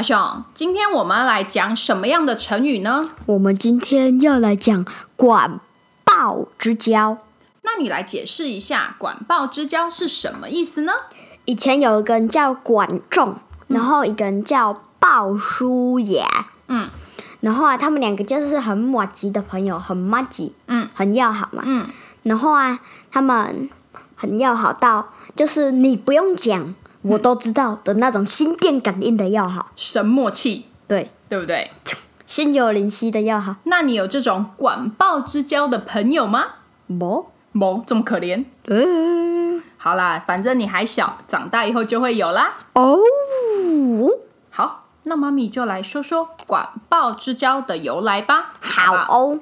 阿雄，今天我们来讲什么样的成语呢？我们今天要来讲管鲍之交。那你来解释一下管鲍之交是什么意思呢？以前有一个人叫管仲，然后一个人叫鲍叔牙。嗯。然后啊，他们两个就是很默契的朋友，很默契，嗯，很要好嘛，嗯。然后啊，他们很要好到，就是你不用讲，我都知道的那种心电感应的要好，神默契，对，对不对？心有灵犀的要好。那你有这种管鲍之交的朋友吗？没，没，这么可怜。嗯，好啦，反正你还小，长大以后就会有啦。哦，好。那妈咪就来说说管鲍之交的由来吧。好哦，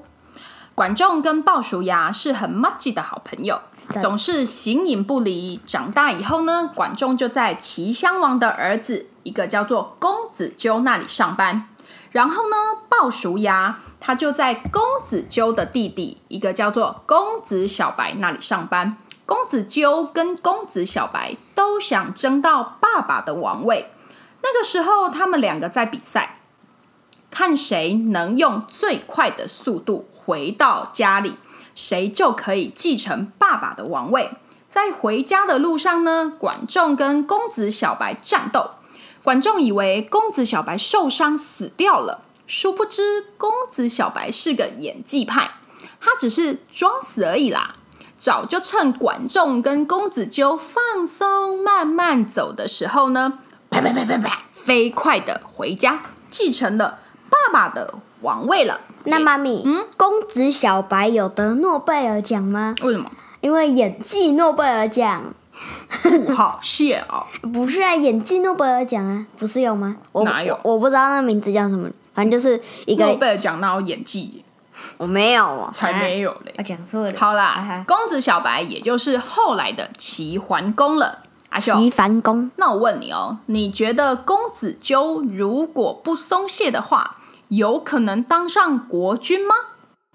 管仲跟鲍叔牙是很默契的好朋友，总是形影不离。长大以后呢，管仲就在齐襄王的儿子一个叫做公子纠那里上班，然后呢，鲍叔牙他就在公子纠的弟弟一个叫做公子小白那里上班。公子纠跟公子小白都想争到爸爸的王位。那个时候，他们两个在比赛，看谁能用最快的速度回到家里，谁就可以继承爸爸的王位。在回家的路上呢，管仲跟公子小白战斗。管仲以为公子小白受伤死掉了，殊不知公子小白是个演技派，他只是装死而已啦。早就趁管仲跟公子纠放松慢慢走的时候呢。啪啪啪啪啪！飞快的回家，继承了爸爸的王位了。那妈咪，嗯，公子小白有得诺贝尔奖吗？为什么？因为演技诺贝尔奖。不好笑。不是啊，演技诺贝尔奖啊，不是有吗？哪有？我不知道那名字叫什么，反正就是一个诺贝尔奖，哪有演技？我没有，才没有嘞。我讲错了。好啦，公子小白也就是后来的齐桓公了。齐桓公，那我问你哦，你觉得公子纠如果不松懈的话，有可能当上国君吗？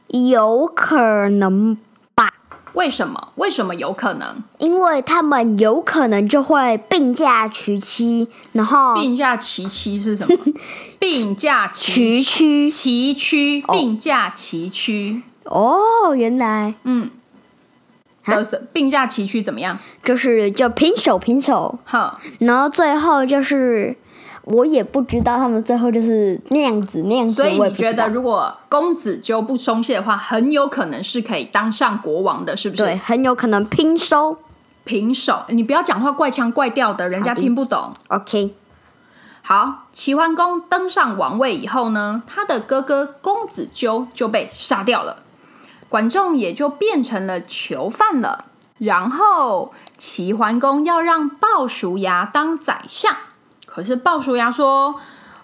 有可能吧？为什么？为什么有可能？因为他们有可能就会并驾齐驱，然后并驾齐驱是什么？并驾齐驱，齐驱，并驾齐驱。哦，原来，嗯。是并驾齐驱怎么样？就是就平手平手，好，然后最后就是我也不知道他们最后就是那样子那样子。所以你觉得如果公子纠不松懈的话，很有可能是可以当上国王的，是不是？对，很有可能拼收平手。你不要讲话怪腔怪调的，人家听不懂。OK，好，齐桓公登上王位以后呢，他的哥哥公子纠就被杀掉了。管仲也就变成了囚犯了。然后齐桓公要让鲍叔牙当宰相，可是鲍叔牙说：“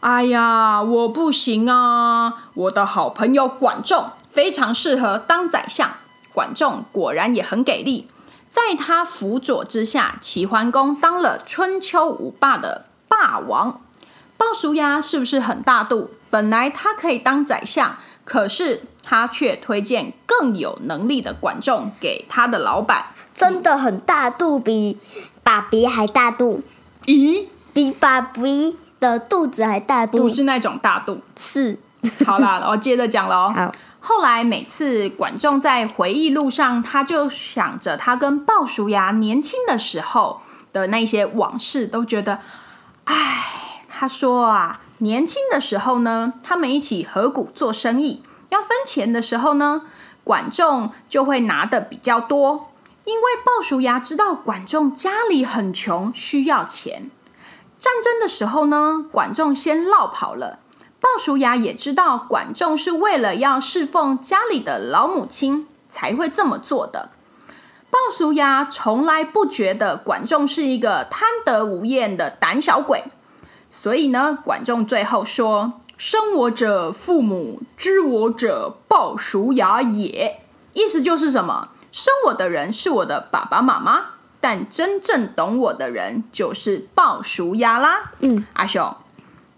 哎呀，我不行啊！我的好朋友管仲非常适合当宰相。”管仲果然也很给力，在他辅佐之下，齐桓公当了春秋五霸的霸王。鲍叔牙是不是很大度？本来他可以当宰相，可是。他却推荐更有能力的管仲给他的老板，真的很大度，比爸比还大度。咦？比爸比的肚子还大肚？不是那种大肚，是。好啦，我接着讲喽。好。后来每次管仲在回忆录上，他就想着他跟鲍叔牙年轻的时候的那些往事，都觉得，唉，他说啊，年轻的时候呢，他们一起合股做生意，要分钱的时候呢，管仲就会拿的比较多，因为鲍叔牙知道管仲家里很穷，需要钱。战争的时候呢，管仲先落跑了。鲍叔牙也知道管仲是为了要侍奉家里的老母亲才会这么做的。鲍叔牙从来不觉得管仲是一个贪得无厌的胆小鬼，所以呢，管仲最后说：“生我者父母，知我者鲍叔牙也。”意思就是什么？生我的人是我的爸爸妈妈，但真正懂我的人就是鲍叔牙啦。嗯，阿雄，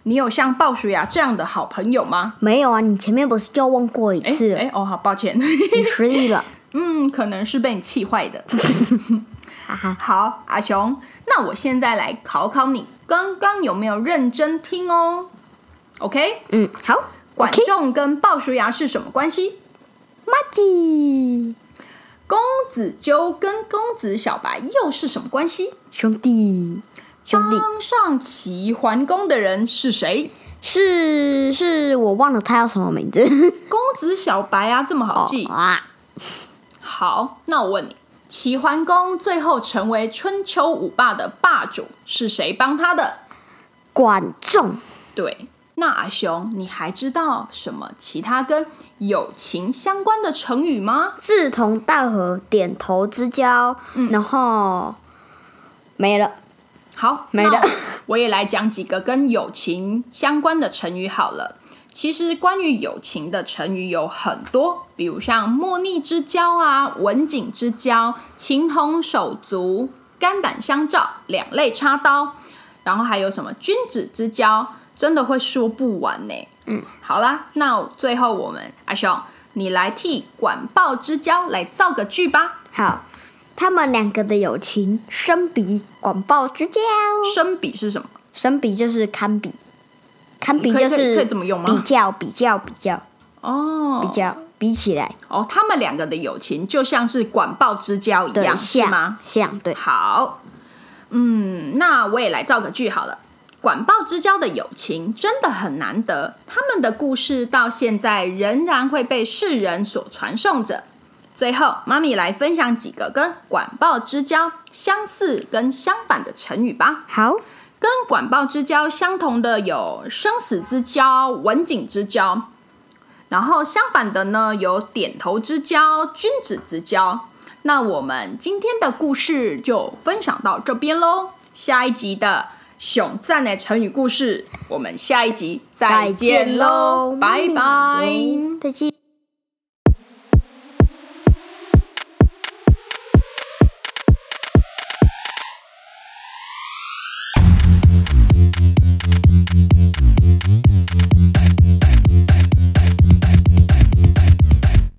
你有像鲍叔牙这样的好朋友吗？没有啊，你前面不是就问过一哎次了？哎哦，好抱歉，你失忆了，嗯，可能是被你气坏的。哈哈。好，阿雄，那我现在来考考你，刚刚有没有认真听哦？OK，嗯，好，管仲跟鲍叔牙是什么关系？马吉公子纠跟公子小白又是什么关系？兄弟，兄弟帮上齐桓公的人是谁？是是我忘了他叫什么名字，公子小白啊，这么好记。哦啊，好，那我问你，齐桓公最后成为春秋五霸的霸主是谁帮他的？管仲对，那阿雄，你还知道什么其他跟友情相关的成语吗？志同道合，点头之交，然后没了。好，没了我也来讲几个跟友情相关的成语好了。其实关于友情的成语有很多，比如像莫逆之交啊、文景之交、情同手足、肝胆相照、两肋插刀，然后还有什么君子之交，真的会说不完呢。嗯，好啦，那最后我们阿雄，你来替管鲍之交来造个句吧。好，他们两个的友情生比管鲍之交，生比是什么？生比就是堪比，堪比就是可以这么用吗比较比较比较哦，比较比起来，哦，他们两个的友情就像是管鲍之交一对，样，是吗像？像对，好，嗯，那我也来造个句好了。管鲍之交的友情真的很难得，他们的故事到现在仍然会被世人所传颂着。最后，妈咪来分享几个跟管鲍之交相似跟相反的成语吧。好，跟管鲍之交相同的有生死之交、文景之交，然后相反的呢有点头之交、君子之交。那我们今天的故事就分享到这边喽。下一集的熊赞的成语故事，我们下一集再见喽，拜拜。再见。